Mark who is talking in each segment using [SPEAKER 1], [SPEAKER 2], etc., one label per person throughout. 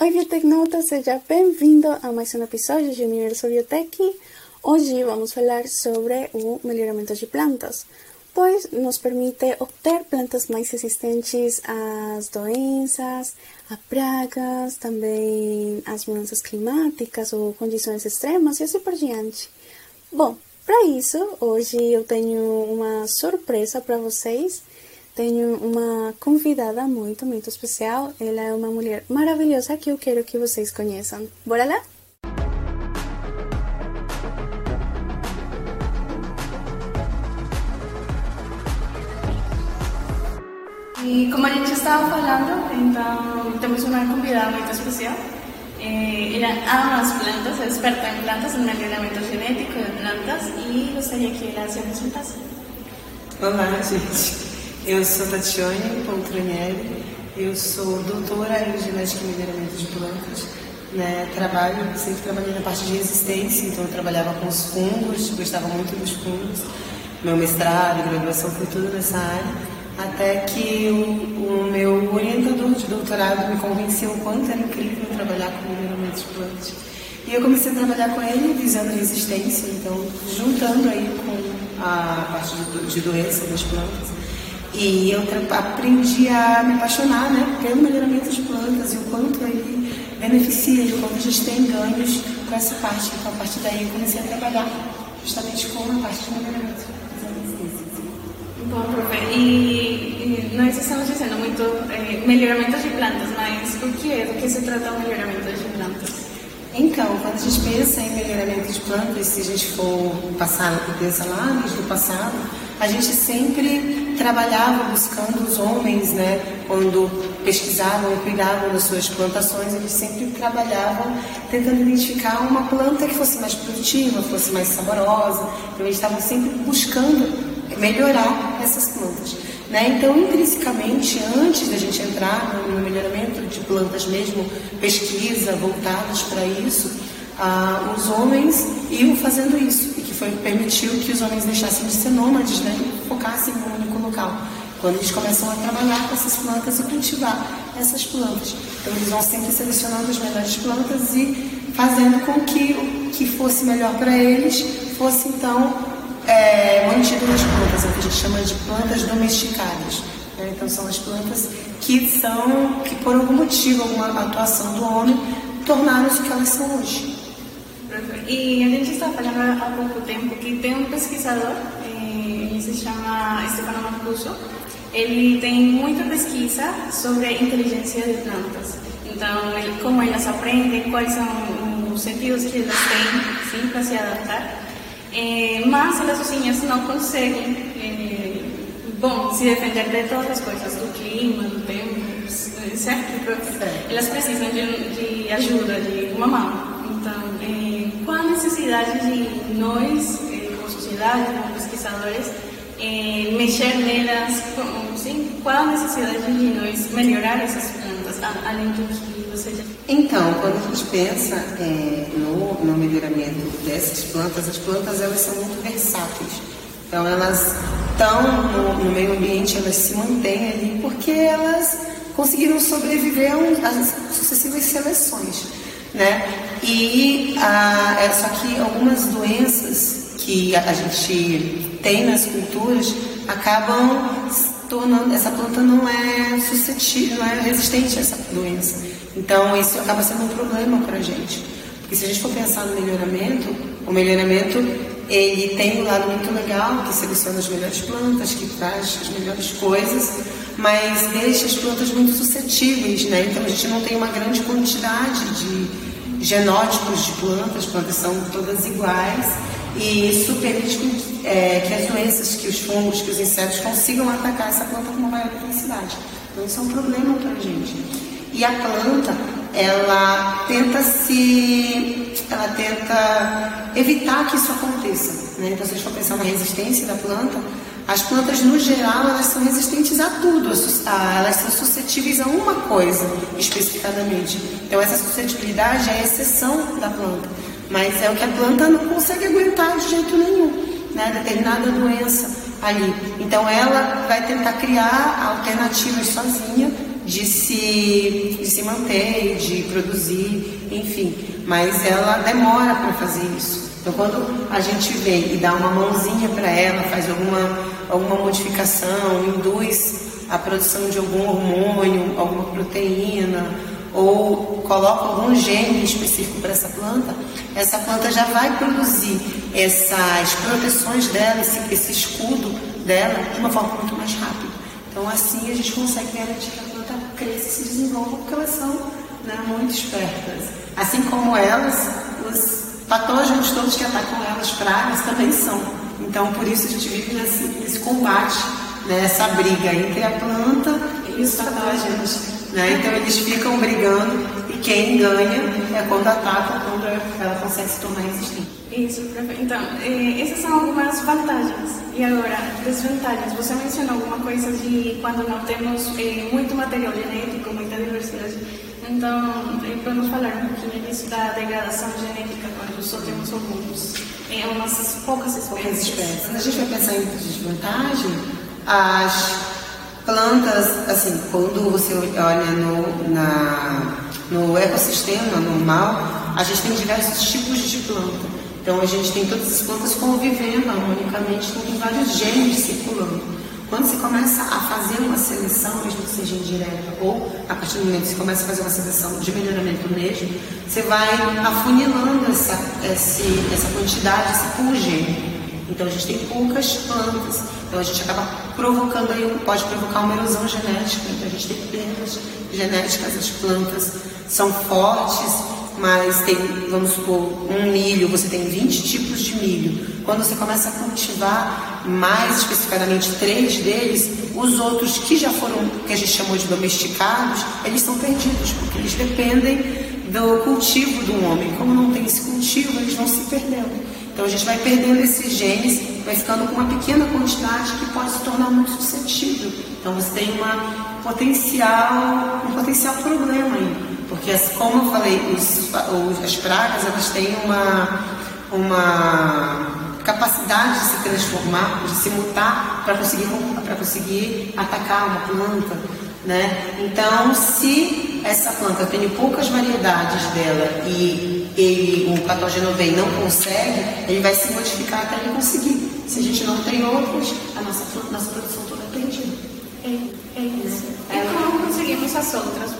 [SPEAKER 1] Oi, biotecnauta, seja bem-vindo a mais um episódio de Universo Biotech. Hoje vamos falar sobre o melhoramento de plantas, pois nos permite obter plantas mais resistentes às doenças, a pragas, também às mudanças climáticas ou condições extremas e assim por diante. Bom, para isso, hoje eu tenho uma surpresa para vocês tenho uma convidada muito, muito especial. Ela é uma mulher maravilhosa que eu quero que vocês conheçam. Bora lá? E como a gente estava falando, então temos uma convidada muito especial. Eh, ela ama as plantas, é experta em plantas, em melhoramento genético de plantas e gostaria que ela se apresentasse.
[SPEAKER 2] Olá, gente. Eu sou Tatiane Poltronieri, eu sou doutora em genética e melhoramento de plantas. Né? Trabalho, sempre trabalhei na parte de resistência, então eu trabalhava com os fungos, gostava muito dos fungos. Meu mestrado, graduação foi tudo nessa área, até que o, o meu orientador de doutorado me convenceu o quanto era incrível trabalhar com melhoramento de plantas. E eu comecei a trabalhar com ele visando resistência, então juntando aí com a parte de, de doença das plantas e eu aprendi a me apaixonar né, pelo melhoramento de plantas e o quanto ele beneficia, o quanto a gente tem ganhos com essa parte. Então, a partir daí, eu comecei a trabalhar justamente com a parte de melhoramento.
[SPEAKER 1] Bom, profe, e, e nós estamos dizendo muito eh, melhoramento de plantas, mas o que é? Do que se trata o melhoramento de plantas?
[SPEAKER 2] Então, quando a gente pensa em melhoramento de plantas, se a gente for passar, pensa lá desde o passado, a gente sempre trabalhava buscando os homens, né? Quando pesquisavam e cuidavam das suas plantações, eles sempre trabalhavam tentando identificar uma planta que fosse mais produtiva, fosse mais saborosa. Então eles estavam sempre buscando melhorar essas plantas. Né? Então, intrinsecamente, antes da gente entrar no melhoramento de plantas mesmo, pesquisa voltadas para isso, ah, os homens iam fazendo isso que foi permitiu que os homens deixassem de ser nômades, né, e focassem em um único local. Quando eles começam a trabalhar com essas plantas e cultivar essas plantas. Então eles vão sempre selecionando as melhores plantas e fazendo com que o que fosse melhor para eles fosse então é, mantido nas plantas, é o que a gente chama de plantas domesticadas. Né? Então são as plantas que são, que por algum motivo, alguma atuação do homem, tornaram-se o que elas são hoje.
[SPEAKER 1] E a gente está falando há pouco tempo que tem um pesquisador, eh, ele se chama Stefano Mancuso, ele tem muita pesquisa sobre inteligência de plantas. Então, ele, como elas aprendem, quais são os sentidos que elas têm sim, para se adaptar. Eh, mas elas sozinhas não conseguem, eh, bom, se defender de todas as coisas, do clima, do tempo, certo? Elas precisam de, de ajuda, de uma mão. Necessidade de nós, eh, como sociedade, como pesquisadores, eh, mexer nelas? Sim, qual a necessidade de nós melhorar essas plantas, além do que você já
[SPEAKER 2] Então, quando a gente pensa é, no, no melhoramento dessas plantas, as plantas elas são muito versáteis. Então, elas estão no, no meio ambiente, elas se mantêm ali porque elas conseguiram sobreviver às sucessivas seleções né? E ah, é só que algumas doenças que a gente tem nas culturas acabam tornando essa planta não é suscetível, não é resistente a essa doença. Então isso acaba sendo um problema para a gente. Porque se a gente for pensar no melhoramento, o melhoramento ele tem um lado muito legal, que seleciona as melhores plantas, que traz as melhores coisas, mas deixa as plantas muito suscetíveis, né? Então a gente não tem uma grande quantidade de genótipos de plantas, plantas são todas iguais, e isso permite que, é, que as doenças, que os fungos, que os insetos consigam atacar essa planta com uma maior intensidade. Então isso é um problema para a gente. E a planta, ela tenta se, ela tenta evitar que isso aconteça. Né? Então se a gente for pensar na resistência da planta, as plantas, no geral, elas são resistentes a tudo, elas são suscetíveis a uma coisa especificadamente. Então, essa suscetibilidade é a exceção da planta, mas é o que a planta não consegue aguentar de jeito nenhum, né? determinada doença ali. Então, ela vai tentar criar alternativas sozinha de se, de se manter, de produzir, enfim. Mas ela demora para fazer isso. Então, quando a gente vem e dá uma mãozinha para ela, faz alguma, alguma modificação, induz a produção de algum hormônio, alguma proteína, ou coloca algum gene específico para essa planta, essa planta já vai produzir essas proteções dela, esse, esse escudo dela, de uma forma muito mais rápida. Então, assim, a gente consegue garantir que a planta cresça e se desenvolva, porque elas são né, muito espertas. Assim como elas, os patógenos todos que atacam elas, pragas, também são. Então, por isso a gente vive nesse, nesse combate, nessa né, briga entre a planta e os patógenos. Né? Então eles ficam brigando e quem ganha é quando ataca, quando ela consegue se tornar resistente.
[SPEAKER 1] Isso. Então, eh, essas são algumas vantagens. E agora, desvantagens. Você mencionou alguma coisa de quando não temos eh, muito material genético, muita diversidade. Então, eh, podemos falar um pouquinho disso da degradação alguns, eh, umas poucas espécies. Poucas espécies.
[SPEAKER 2] Quando a gente vai pensar em desvantagem, as Plantas, assim, quando você olha no, na, no ecossistema normal, a gente tem diversos tipos de planta. Então a gente tem todas as plantas convivendo harmonicamente, tem vários genes circulando. Quando você começa a fazer uma seleção, mesmo que seja indireta, ou a partir do momento que você começa a fazer uma seleção de melhoramento mesmo, você vai afunilando essa, esse, essa quantidade, esse pool. Então a gente tem poucas plantas, então a gente acaba provocando aí, pode provocar uma erosão genética, então a gente tem perdas genéticas, as plantas são fortes, mas tem, vamos supor, um milho, você tem 20 tipos de milho. Quando você começa a cultivar mais especificamente três deles, os outros que já foram, que a gente chamou de domesticados, eles estão perdidos, porque eles dependem do cultivo do homem. Como não tem esse cultivo, eles vão se perdendo. Então a gente vai perdendo esses genes, vai ficando com uma pequena quantidade que pode se tornar muito suscetível. Então você tem uma potencial, um potencial problema aí. Porque como eu falei, os, as pragas elas têm uma, uma capacidade de se transformar, de se mutar para conseguir, conseguir atacar uma planta. Né? Então, se essa planta tem poucas variedades dela e ele, o patógeno vem não consegue, ele vai se modificar até ele conseguir. Se a gente não tem outras, a nossa, nossa produção toda é perdida.
[SPEAKER 1] É, é isso. As outras,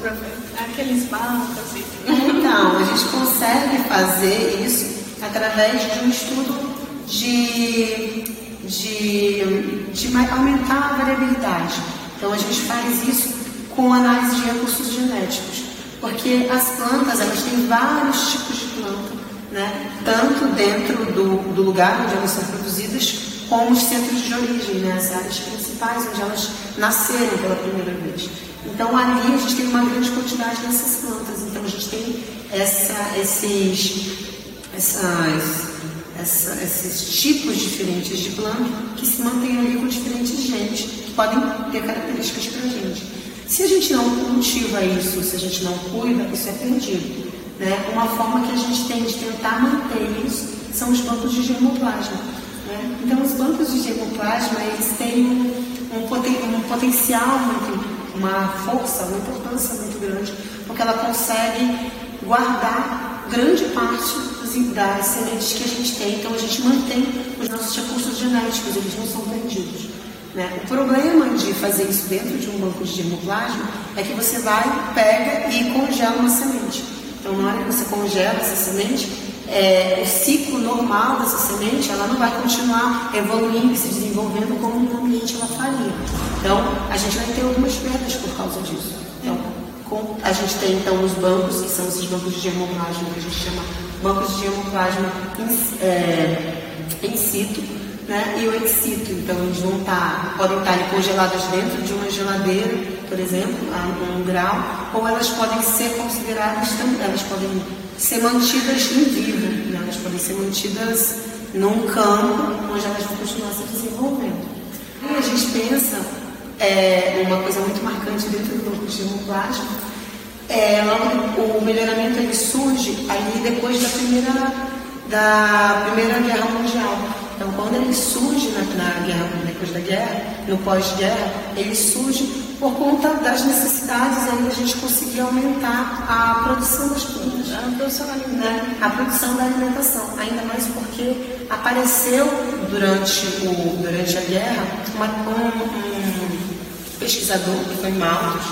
[SPEAKER 1] Aqueles bancos e
[SPEAKER 2] Então, a gente consegue fazer isso através de um estudo de, de, de aumentar a variabilidade. Então a gente faz isso com análise de recursos genéticos, porque as plantas elas têm vários tipos de planta, né? tanto dentro do, do lugar onde elas são produzidas, como os centros de origem, né? as áreas principais onde elas nasceram pela primeira vez. Então ali a gente tem uma grande quantidade dessas plantas, então a gente tem essa, esses, essas essa, esses tipos diferentes de planta que se mantêm ali com diferentes genes, que podem ter características para a gente. Se a gente não cultiva isso, se a gente não cuida, isso é perdido. Né? Uma forma que a gente tem de tentar manter isso são os bancos de germoplasma. Então, os bancos de germoplasma, eles têm um, poten um potencial muito, uma força, uma importância muito grande, porque ela consegue guardar grande parte das sementes que a gente tem, então a gente mantém os nossos recursos genéticos, eles não são perdidos. Né? O problema de fazer isso dentro de um banco de germoplasma é que você vai, pega e congela uma semente. Então, na hora que você congela essa semente, é, o ciclo normal dessa semente ela não vai continuar evoluindo e se desenvolvendo como no ambiente ela faria. Então, a gente vai ter algumas perdas por causa disso. Então, com, a gente tem então os bancos, que são esses bancos de germoplasma que a gente chama bancos de germoplasma in, é, in situ né, e o ex situ. Então, eles vão estar, podem estar congelados dentro de uma geladeira, por exemplo, a um grau, ou elas podem ser consideradas, elas podem ser mantidas em vivo, né, elas podem ser mantidas num campo onde elas vão continuar se desenvolvendo. E a gente pensa, é, uma coisa muito marcante dentro do de germoplasma, é, o melhoramento ele surge ali depois da primeira, da primeira guerra mundial. Então quando ele surge na, na guerra, depois da guerra, no pós-guerra, ele surge por conta das necessidades aí da gente conseguir aumentar a produção das plantas.
[SPEAKER 1] A produção alimentar.
[SPEAKER 2] Né? A produção da alimentação. Ainda mais porque apareceu durante, o, durante a guerra uma, um, um pesquisador, que foi Malthus,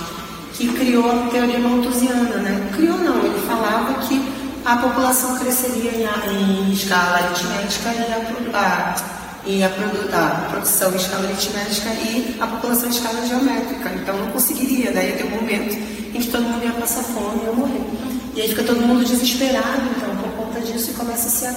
[SPEAKER 2] que criou a teoria malthusiana. Né? Criou não, ele falava que a população cresceria em, em escala aritmética e a, a, e a, a, produção em escala aritmética e a população em escala geométrica. Então não conseguiria, daí ia ter um momento em que todo mundo ia passar fome e ia morrer. E aí fica todo mundo desesperado, então, por conta disso, e começa-se a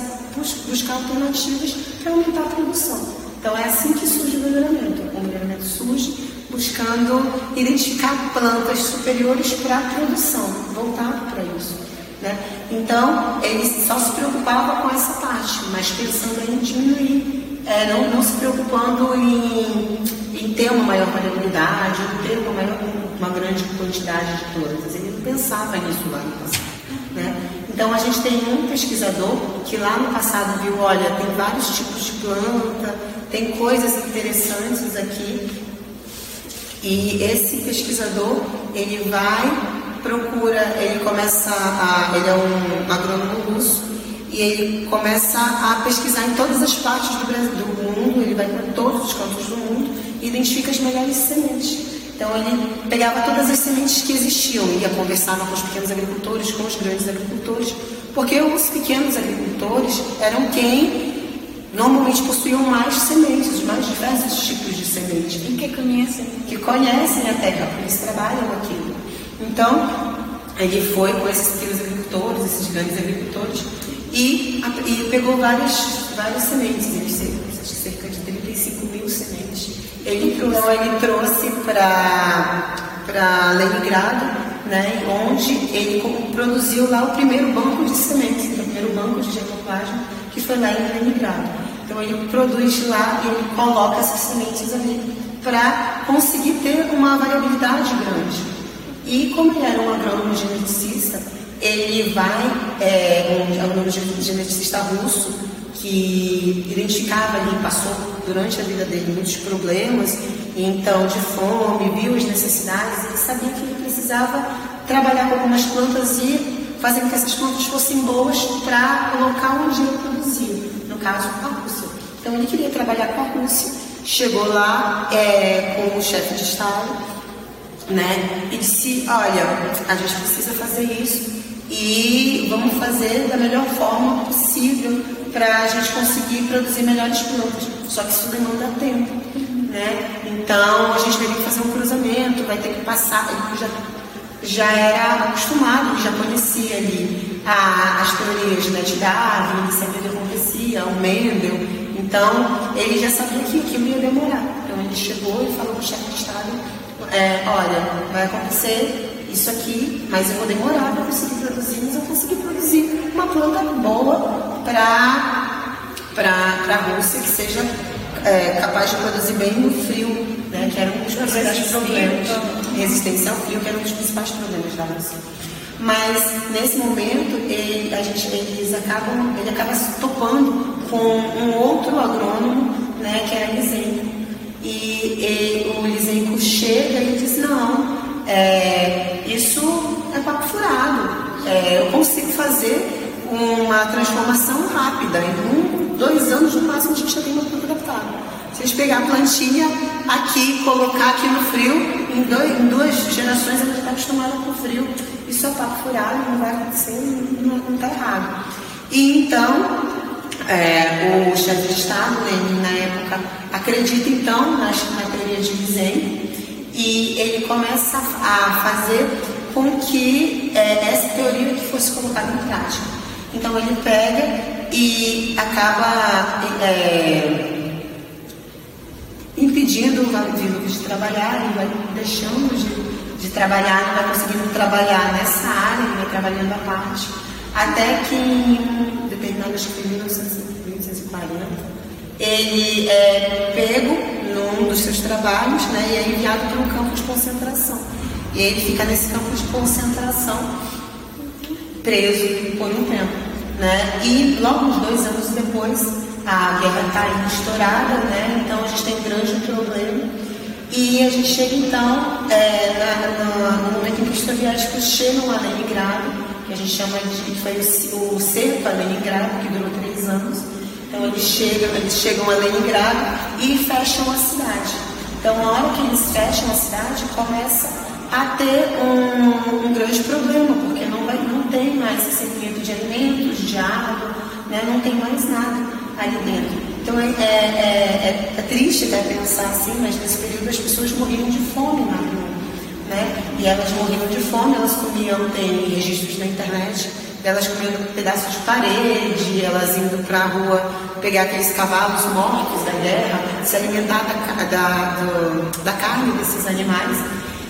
[SPEAKER 2] buscar alternativas para aumentar a produção. Então é assim que surge o melhoramento. O melhoramento surge buscando identificar plantas superiores para a produção, voltado para isso. Né? Então, ele só se preocupava com essa parte, mas pensando em diminuir, é, não, não se preocupando em, em ter uma maior variabilidade, em ter uma, maior, uma grande quantidade de plantas. Ele não pensava nisso lá no passado. Né? Então, a gente tem um pesquisador que lá no passado viu, olha, tem vários tipos de planta, tem coisas interessantes aqui. E esse pesquisador, ele vai procura, ele começa a, ele é um agrônomo russo e ele começa a pesquisar em todas as partes do, Brasil, do mundo, ele vai para todos os cantos do mundo e identifica as melhores sementes. Então ele pegava todas as sementes que existiam, ia conversava com os pequenos agricultores, com os grandes agricultores, porque os pequenos agricultores eram quem normalmente possuíam mais sementes, mais diversos tipos de sementes.
[SPEAKER 1] E que conhecem.
[SPEAKER 2] Que conhecem a terra, porque eles trabalham aquilo. Então, ele foi com esses pequenos agricultores, esses grandes agricultores, e, e pegou várias, várias sementes, ele cerca de 35 mil sementes. Ele, então, ele trouxe para Leningrado, né, onde ele produziu lá o primeiro banco de sementes, então, o primeiro banco de germoplasma, que foi lá em Leningrado. Então ele produz lá e ele coloca essas sementes ali para conseguir ter uma variabilidade grande. E como ele era um agrônomo geneticista, ele vai, é, um agrônomo geneticista russo, que identificava ali, passou durante a vida dele muitos problemas, então de fome, viu as necessidades, ele sabia que ele precisava trabalhar com algumas plantas e fazer com que essas plantas fossem boas para o local onde ele produzia, no caso a Rússia. Então ele queria trabalhar com a Rússia, chegou lá é, com o chefe de Estado né? E disse, olha, a gente precisa fazer isso e vamos fazer da melhor forma possível para a gente conseguir produzir melhores plantas. Só que isso demanda tempo, né? Então a gente teria que fazer um cruzamento, vai ter que passar. Ele já, já era acostumado, já conhecia ali a, as teorias né, de Darwin, sempre acontecia, o Mendel. Então ele já sabia que aquilo ia demorar. Então ele chegou e falou para o chefe de Estado é, olha, vai acontecer isso aqui, mas eu vou demorar para conseguir produzir, mas eu consegui produzir uma planta boa para a Rússia que seja é, capaz de produzir bem no frio, né, que era um dos principais problemas. Resistência ao frio, que era um dos principais problemas da Rússia. Mas nesse momento ele, a gente, eles acabam, ele acaba se topando com um outro agrônomo, né, que era Lisenko. E, e o Lisenko chega e diz, não, é, isso é papo furado. É, eu consigo fazer uma transformação rápida. Em um, dois anos no máximo a gente já tem uma planta adaptada. Se a gente pegar a plantinha aqui, colocar aqui no frio, em, dois, em duas gerações ela já está acostumada com o frio. Isso é papo furado, não vai acontecer, não está errado. E então, é, o chefe de Estado, Lenin, na época, acredita então na, na teoria de Wiesen e ele começa a fazer com que é, essa teoria que fosse colocada em prática. Então ele pega e acaba é, impedindo o Vavilov de trabalhar, ele vai deixando de, de trabalhar, não vai conseguindo trabalhar nessa área, ele vai trabalhando a parte, até que em determinado, acho que foi 1940, ele é pego num dos seus trabalhos né, e é enviado para um campo de concentração. E ele fica nesse campo de concentração preso por um tempo. Né? E logo uns dois anos depois a guerra está estourada, né? Então a gente tem um grande problema. E a gente chega então é, na, na, no momento em que os soviéticos chegam a Leningrado, a gente chama de foi o, o cerco a Leningrado, que durou três anos. Então eles chegam, eles chegam a Leningrado e fecham a cidade. Então na hora que eles fecham a cidade, começa a ter um, um grande problema, porque não, vai, não tem mais suprimento de alimentos, de água, né? não tem mais nada ali dentro. Então é, é, é, é, triste até pensar assim, mas nesse período as pessoas morriam de fome na rua. Né? E elas morriam de fome, elas comiam, tem registros na internet, elas comendo pedaços de parede, elas indo para a rua pegar aqueles cavalos mortos da guerra, se alimentar da, da, do, da carne desses animais.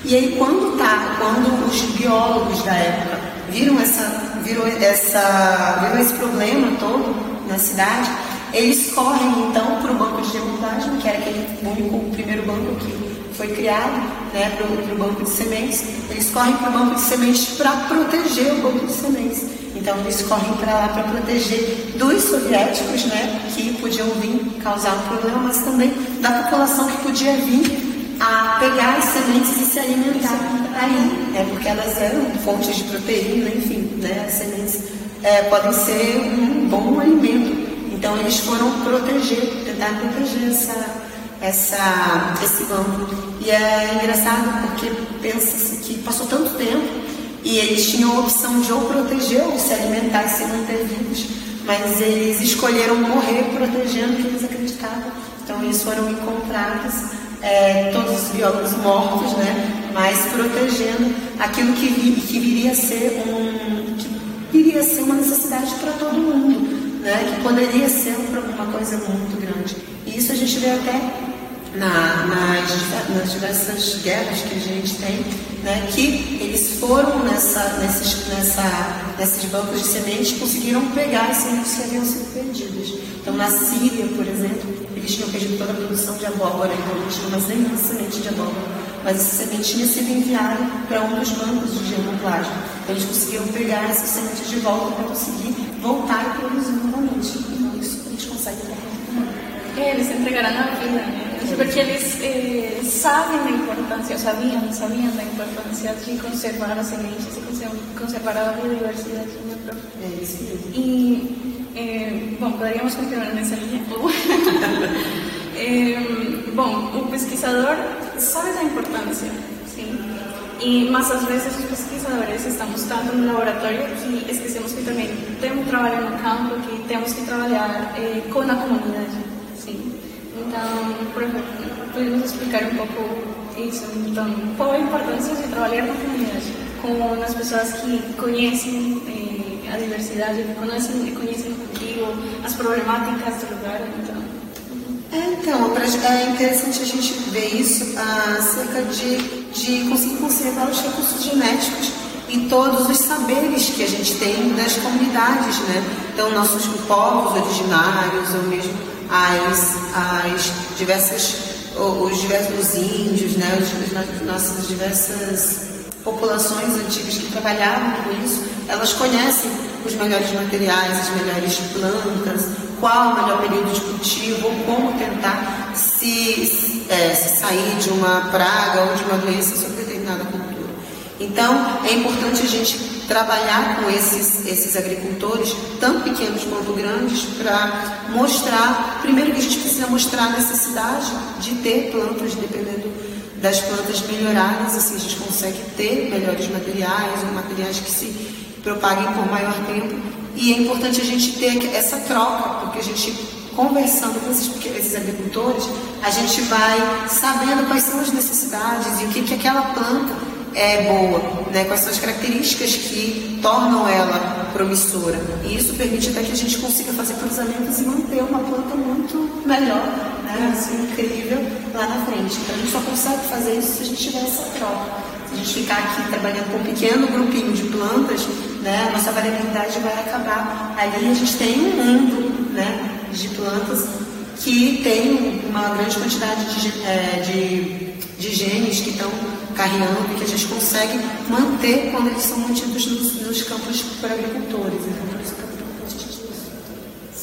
[SPEAKER 2] E aí quando tá, quando os biólogos da época viram essa, viram essa, viram esse problema todo na cidade, eles correm então para o banco de democragem, que era aquele único, primeiro banco que foi criado, né, para o banco de sementes. Eles correm para o banco de sementes para proteger o banco de sementes. Então eles correm para lá para proteger dos soviéticos, né, que podiam vir causar um problema, mas também da população que podia vir a pegar as sementes e se alimentar aí, né, porque elas eram fontes de proteína, enfim, né, as sementes é, podem ser um bom alimento. Então eles foram proteger, tentar proteger essa, essa, esse banco. E é engraçado porque pensa-se que passou tanto tempo e eles tinham a opção de ou proteger ou se alimentar e se manter vivos, mas eles escolheram morrer protegendo o que eles acreditavam. Então eles foram encontrados, é, todos os biólogos mortos, né, mas protegendo aquilo que, que viria a ser um, que viria ser uma necessidade para todo mundo, né, que poderia ser uma coisa muito grande. E isso a gente vê até na, nas, nas, diversas guerras que a gente tem, né, que eles foram nessa, nesses, nessa, nesses bancos de sementes conseguiram pegar as sementes que haviam sido perdidas. Então, na Síria, por exemplo, eles tinham perdido toda a produção de abóbora, então não tinham mais nenhuma semente de abóbora. Mas essa semente tinha sido enviada para um dos bancos de germoplasma. Então, eles conseguiram pegar essas sementes de volta para conseguir voltar e produzir novamente. Então, isso eles conseguem fazer.
[SPEAKER 1] É, eles entregaram a vida, né? porque eles eh, sabem da importância, sabiam, sabiam da importância de conservar as sementes e conservar a biodiversidade.
[SPEAKER 2] É isso mesmo.
[SPEAKER 1] E, eh, bom, poderíamos continuar nessa linha. eh, bom, o pesquisador sabe da importância, sim. E, mas às vezes os pesquisadores estamos tanto no laboratório que esquecemos que também temos que trabalhar no campo, que temos que trabalhar eh, com a comunidade, sim. Então, podemos explicar um pouco isso. Então, qual a importância de trabalhar na comunidade com as pessoas que conhecem eh, a diversidade, que conhecem, conhecem o cultivo, as problemáticas do lugar. Então,
[SPEAKER 2] é, então, é interessante a gente ver isso acerca de, de conseguir conservar os recursos genéticos e todos os saberes que a gente tem das comunidades, né? Então, nossos povos originários, ou mesmo as, as diversas, os diversos índios, né, as nossas diversas populações antigas que trabalhavam com isso, elas conhecem os melhores materiais, as melhores plantas, qual o melhor período de cultivo, como tentar se, é, se sair de uma praga ou de uma doença sobre determinada cultura. Então, é importante a gente trabalhar com esses, esses agricultores, tanto pequenos quanto grandes, para mostrar, primeiro que a gente precisa mostrar a necessidade de ter plantas, dependendo das plantas melhoradas, assim a gente consegue ter melhores materiais, ou materiais que se propaguem por maior tempo. E é importante a gente ter essa troca, porque a gente conversando com esses, esses agricultores, a gente vai sabendo quais são as necessidades e o que, que aquela planta é boa, né? quais são as características que tornam ela promissora. E isso permite até que a gente consiga fazer cruzamentos e manter uma planta muito melhor, né? assim, incrível lá na frente. Então a gente só consegue fazer isso se a gente tiver essa troca. Se a gente ficar aqui trabalhando com um pequeno grupinho de plantas, né? nossa variabilidade vai acabar. Ali a gente tem um mundo né? de plantas que tem uma grande quantidade de, é, de, de genes que estão carreando e que a gente consegue manter quando eles são mantidos nos, nos campos por agricultores. Então, por isso que.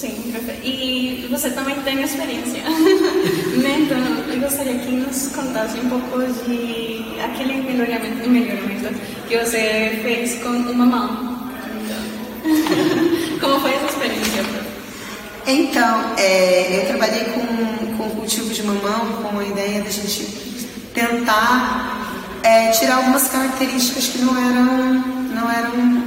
[SPEAKER 1] Sim, perfeito. E você também tem experiência. então, eu gostaria que nos contasse um pouco de aquele melhoramento, melhoramento que você fez com uma mão. Como foi essa experiência?
[SPEAKER 2] Então, é, eu trabalhei com, com cultivo de mamão com a ideia da gente tentar é, tirar algumas características que não eram, não eram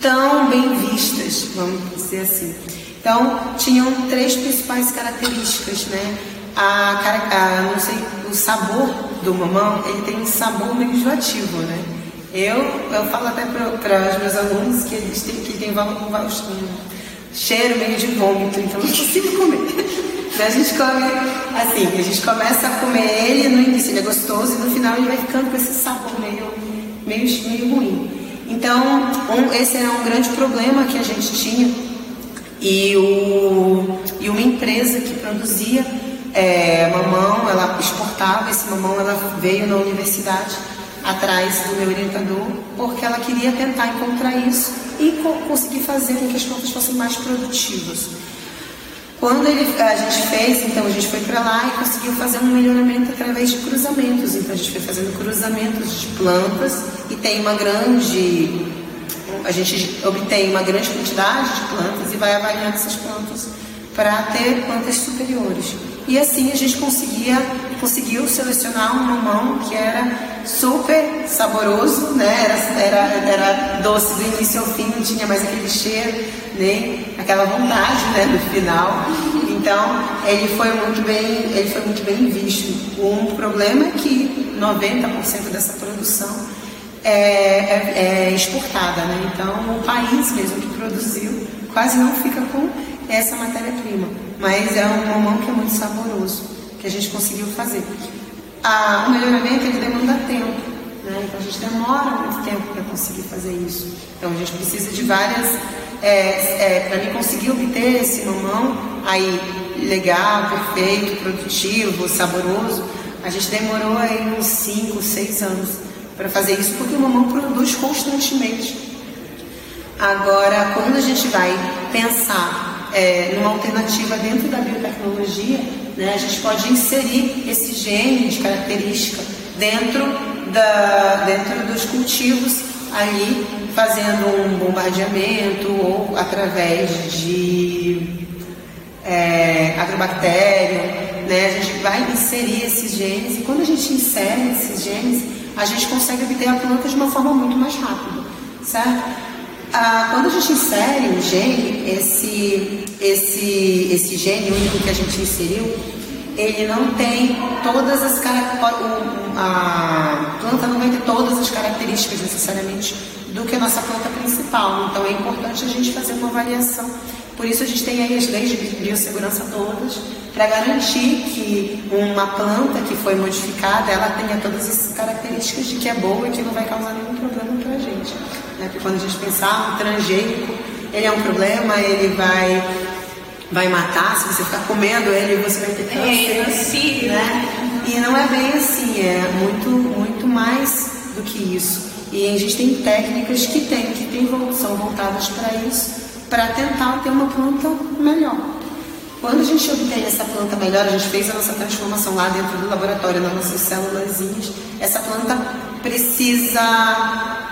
[SPEAKER 2] tão bem vistas, vamos dizer assim. Então, tinham três principais características, né? A, a, não sei, o sabor do mamão, ele tem um sabor meio enjoativo, né? Eu, eu falo até para os meus alunos que eles têm, que tem um cheiro meio de vômito, então não consigo comer. a gente come assim, a gente começa a comer ele, no início ele é gostoso e no final ele vai ficando com esse sabor meio, meio, meio ruim. Então, um, esse era um grande problema que a gente tinha e, o, e uma empresa que produzia é, mamão, ela exportava esse mamão, ela veio na universidade atrás do meu orientador, porque ela queria tentar encontrar isso e co conseguir fazer com que as plantas fossem mais produtivas. Quando ele, a gente fez, então a gente foi para lá e conseguiu fazer um melhoramento através de cruzamentos. Então a gente foi fazendo cruzamentos de plantas e tem uma grande a gente obtém uma grande quantidade de plantas e vai avaliando essas plantas para ter plantas superiores. E assim a gente conseguia, conseguiu selecionar um mamão que era super saboroso, né? era, era, era doce do início ao fim, não tinha mais aquele cheiro, nem aquela vontade né, no final. Então ele foi muito bem, ele foi muito bem visto. Um problema é que 90% dessa produção é, é, é exportada, né? Então o país mesmo que produziu quase não fica com essa matéria-prima, mas é um mamão que é muito saboroso que a gente conseguiu fazer. Ah, o melhoramento ele demanda tempo, né? Então a gente demora muito tempo para conseguir fazer isso. Então a gente precisa de várias é, é, para mim conseguir obter esse mamão aí legal, perfeito, produtivo, saboroso, a gente demorou aí uns 5, 6 anos para fazer isso, porque o mamão produz constantemente. Agora, quando a gente vai pensar é, numa alternativa dentro da biotecnologia, né, a gente pode inserir esse gene de característica dentro, da, dentro dos cultivos ali, fazendo um bombardeamento ou através de é, né, a gente vai inserir esses genes e quando a gente insere esses genes, a gente consegue obter a planta de uma forma muito mais rápida, certo? Ah, quando a gente insere um gene, esse, esse, esse gene único que a gente inseriu, ele não tem todas as características, a planta não vai ter todas as características necessariamente do que a nossa planta principal. Então é importante a gente fazer uma avaliação por isso a gente tem aí as leis de biossegurança todas para garantir que uma planta que foi modificada, ela tenha todas as características de que é boa e que não vai causar nenhum problema para a gente. Né? Porque quando a gente pensar um transgênico, ele é um problema, ele vai vai matar, se você ficar comendo ele, você vai ter é, câncer.
[SPEAKER 1] É, sim,
[SPEAKER 2] né? E não é bem assim, é muito, muito mais do que isso. E a gente tem técnicas que tem, que tem, são voltadas para isso para tentar ter uma planta melhor. Quando a gente obtém essa planta melhor, a gente fez a nossa transformação lá dentro do laboratório, nas nossas células, essa planta precisa,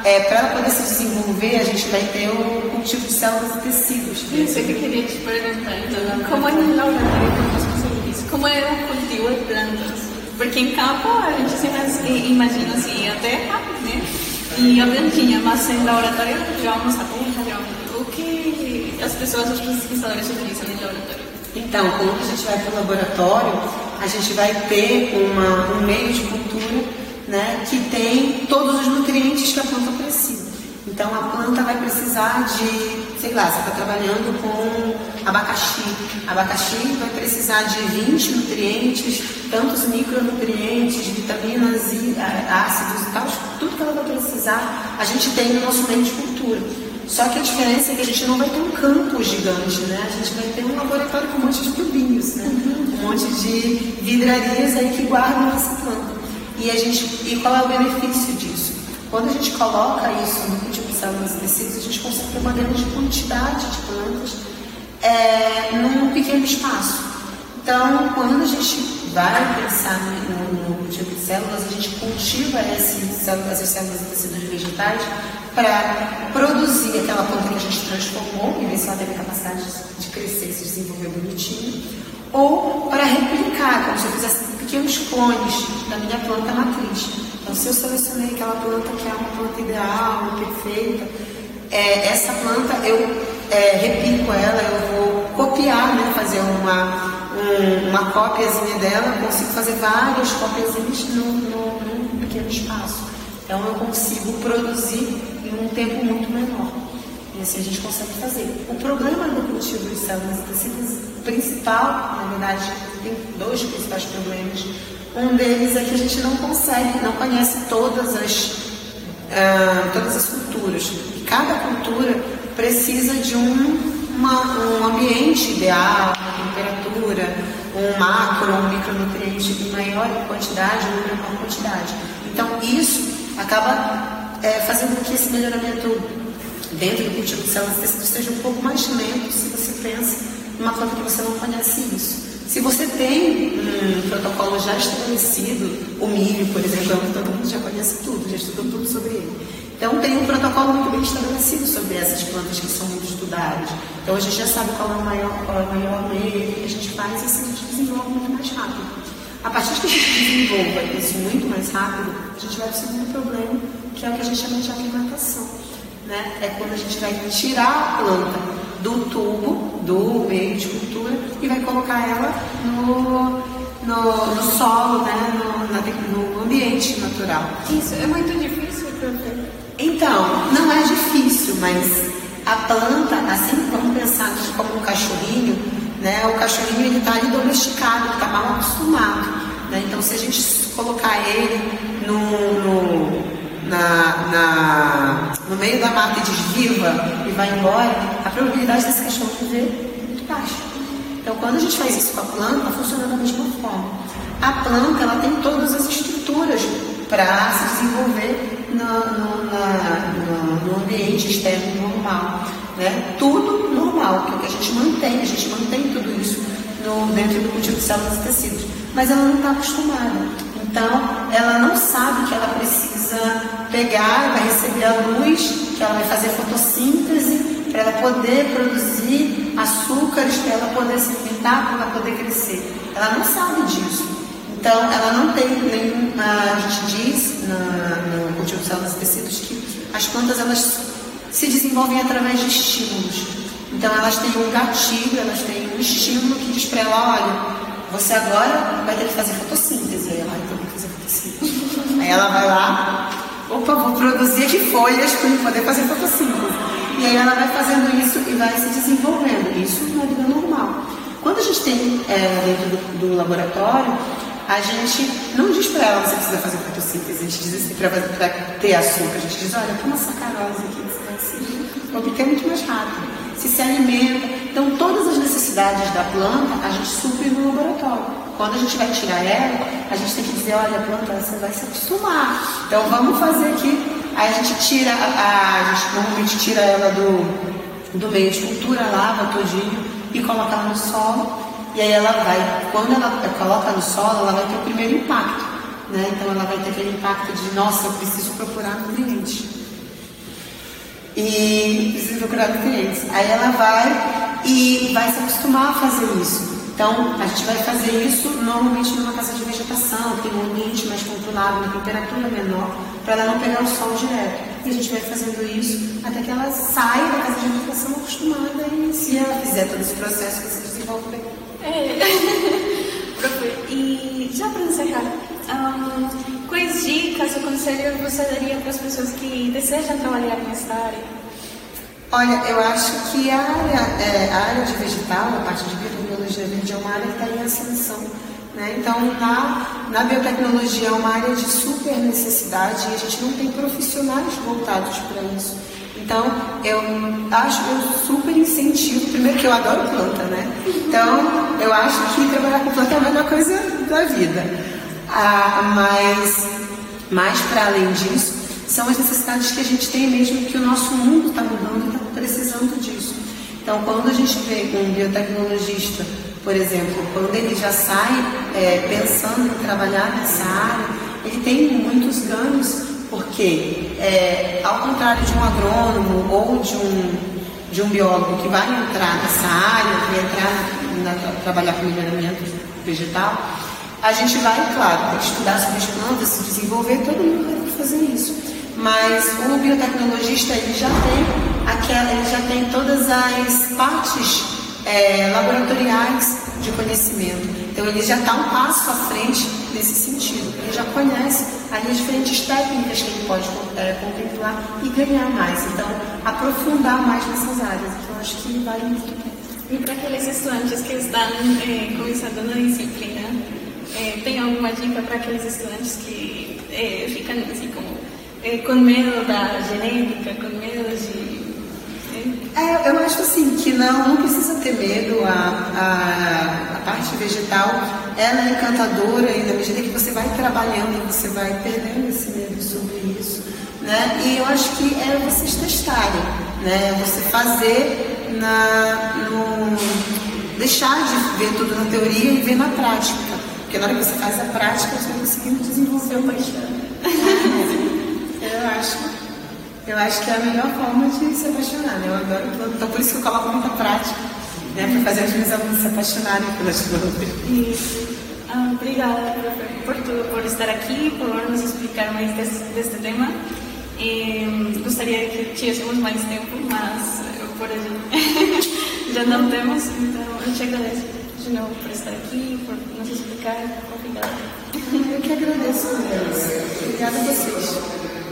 [SPEAKER 2] é, para ela poder se desenvolver, a gente vai ter o cultivo de células e tecidos.
[SPEAKER 1] Isso que eu queria te perguntar, então, como é laboratório? Como é o cultivo de plantas? Porque em campo a gente imagina assim, a terra, né? E a plantinha, mas em laboratório vamos a terra, o que as pessoas, os pesquisadores utilizam no laboratório?
[SPEAKER 2] Então, quando a gente vai para o laboratório, a gente vai ter uma, um meio de cultura né, que tem todos os nutrientes que a planta precisa. Então, a planta vai precisar de, sei lá, você está trabalhando com abacaxi. Abacaxi vai precisar de 20 nutrientes, tantos micronutrientes, vitaminas e ácidos e tal, tudo que ela vai precisar, a gente tem no nosso meio de cultura. Só que a diferença é que a gente não vai ter um campo gigante, né? A gente vai ter um laboratório com um monte de tubinhos, né? Um monte de vidrarias aí que guardam essa planta. E, a gente, e qual é o benefício disso? Quando a gente coloca isso no cultivo de e tecidos, a gente consegue ter uma grande quantidade de plantas é, num pequeno espaço. Então, quando a gente vai pensar no, no cultivo de células, a gente cultiva células, essas células de tecidos vegetais para produzir aquela planta que a gente transformou e ver se ela teve capacidade de crescer e se desenvolver bonitinho, ou para replicar, como se eu fizesse pequenos clones da minha planta matriz. Então, se eu selecionei aquela planta que é uma planta ideal, perfeita, é, essa planta eu é, replico ela, eu vou copiar, né, fazer uma, um, uma cópiazinha dela, consigo fazer várias cópiazinhas num pequeno espaço. Então eu consigo produzir em um tempo muito menor. Assim a gente consegue fazer. O problema do cultivo de células e tecidos principal, na verdade, tem dois principais problemas. Um deles é que a gente não consegue, não conhece todas as, uh, todas as culturas. E cada cultura precisa de um, uma, um ambiente ideal, uma temperatura, um macro, um micronutriente em maior quantidade ou menor quantidade. Então, isso acaba é, fazendo com que esse melhoramento dentro do cultivo de células tecidos seja um pouco mais lento se você pensa numa planta que você não conhece isso. Se você tem um protocolo já estabelecido, o milho, por exemplo, é um todo mundo já conhece tudo, já estudou tudo sobre ele. Então tem um protocolo muito bem estabelecido sobre essas plantas que são muito estudadas. Então a gente já sabe qual é o maior, qual é o maior meio que a gente faz e assim a gente desenvolve muito mais rápido. A partir que a gente desenvolva isso muito mais rápido, a gente vai para o segundo problema, que é o que a gente chama de aclimatação. Né? É quando a gente vai tirar a planta do tubo, do meio de cultura, e vai colocar ela no, no, no solo, né? no, na, no ambiente natural.
[SPEAKER 1] Isso é muito difícil, professor.
[SPEAKER 2] Então, não é difícil, mas a planta, assim vamos pensar como um cachorrinho, né? O cachorrinho ele está ali domesticado, está mal acostumado. Né? Então, se a gente colocar ele no, no, na, na, no meio da mata e desviva e vai embora, a probabilidade desse cachorro viver é muito baixa. Então, quando a gente faz isso com a planta, funciona da mesma forma. A planta ela tem todas as estruturas para se desenvolver no, no, na, no, ambiente externo normal. Né? Tudo normal, é que a gente mantém, a gente mantém tudo isso no, dentro do cultivo de células e tecidos. Mas ela não está acostumada. Então, ela não sabe que ela precisa pegar, vai receber a luz, que ela vai fazer fotossíntese para ela poder produzir açúcares, para ela poder se alimentar, para ela poder crescer. Ela não sabe disso. Então, ela não tem nenhum. A gente diz na, no cultivo de células tecidos que as plantas elas se desenvolvem através de estímulos. Então, elas têm um gatilho, elas têm um estímulo que diz para ela: olha, você agora vai ter que fazer fotossíntese. Ela vai lá, opa, vou produzir aqui folhas para poder fazer fotossíntese. E aí ela vai fazendo isso e vai se desenvolvendo. Isso na vida normal. Quando a gente tem é, dentro do, do laboratório, a gente não diz para ela, você precisa fazer fotossíntese, a gente diz assim para ter açúcar, a gente diz, olha, toma sacarose aqui, assim, porque é muito mais rápido, se se alimenta. Então, todas as necessidades da planta, a gente supre no laboratório. Quando a gente vai tirar ela, a gente tem que dizer, olha, planta, você vai se acostumar. Então, vamos fazer aqui. Aí a gente tira, a, a gente normalmente tira ela do, do meio de cultura, lava todinho e coloca ela no solo e aí ela vai, quando ela coloca no solo, ela vai ter o primeiro impacto. Né? Então ela vai ter aquele impacto de, nossa, eu preciso procurar nutrientes. E preciso procurar nutrientes. Aí ela vai e vai se acostumar a fazer isso. Então, a gente vai fazer isso normalmente numa casa de vegetação, tem um ambiente mais controlado, uma temperatura menor, para ela não pegar o sol direto. E a gente vai fazendo isso até que ela saia da casa de vegetação acostumada e se ela fizer todo esse processo, ela se desenvolve bem.
[SPEAKER 1] É. e já para encerrar, um, quais dicas ou conselhos você daria para as pessoas que desejam trabalhar nessa área?
[SPEAKER 2] Olha, eu acho que a área, é, a área de vegetal, a parte de biotecnologia verde, é uma área que está em ascensão. Né? Então, na, na biotecnologia é uma área de super necessidade e a gente não tem profissionais voltados para isso. Então, eu acho, eu super incentivo, primeiro que eu adoro planta, né? Então, eu acho que trabalhar com planta é a melhor coisa da vida. Ah, mas, mais para além disso, são as necessidades que a gente tem mesmo, que o nosso mundo está mudando e está precisando disso. Então, quando a gente vê um biotecnologista, por exemplo, quando ele já sai é, pensando em trabalhar nessa área, ele tem muitos ganhos, porque, é, ao contrário de um agrônomo ou de um, de um biólogo que vai entrar nessa área, vai entrar na, na, trabalhar com melhoramento vegetal, a gente vai, claro, estudar sobre as plantas, se desenvolver, todo mundo vai fazer isso. Mas o biotecnologista ele já tem aquela, ele já tem todas as partes é, laboratoriais de conhecimento. Então ele já está um passo à frente nesse sentido. Ele já conhece as diferentes técnicas que ele pode é, contemplar e ganhar mais. Então aprofundar mais nessas áreas. Então acho que vale muito.
[SPEAKER 1] E para aqueles estudantes que estão é, começando na disciplina, é, tem alguma dica para aqueles estudantes que é, ficam assim como com medo da genética, com medo de.
[SPEAKER 2] É, eu acho assim que não, não precisa ter medo. A, a, a parte vegetal ela é encantadora e na medida que você vai trabalhando, você vai perdendo esse medo sobre isso. Né? E eu acho que é vocês testarem, né? você fazer na, no, deixar de ver tudo na teoria e ver na prática. Porque na hora que você faz a prática, você vai conseguindo desenvolver o paixão. Eu acho, eu acho que é a melhor forma de se apaixonar, né? Eu adoro então por isso que eu coloco muita prática, né? Para fazer os meus alunos se apaixonarem pelas plantas.
[SPEAKER 1] Isso. Ah, obrigada por, por, por estar aqui, por nos explicar mais deste, deste tema. E, gostaria que tivéssemos mais tempo, mas por exemplo, já não temos, então eu te agradeço de novo por estar aqui, por nos explicar. Obrigada.
[SPEAKER 2] Eu que agradeço, Deus. Obrigada a vocês.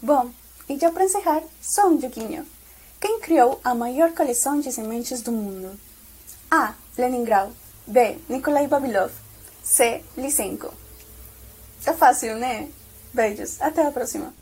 [SPEAKER 3] Bom, e já para encerrar, só um joguinho. Quem criou a maior coleção de sementes do mundo? A. Lenin Grau B. Nikolai Babilov C. Lysenko Tá fácil, né? Beijos, até a próxima.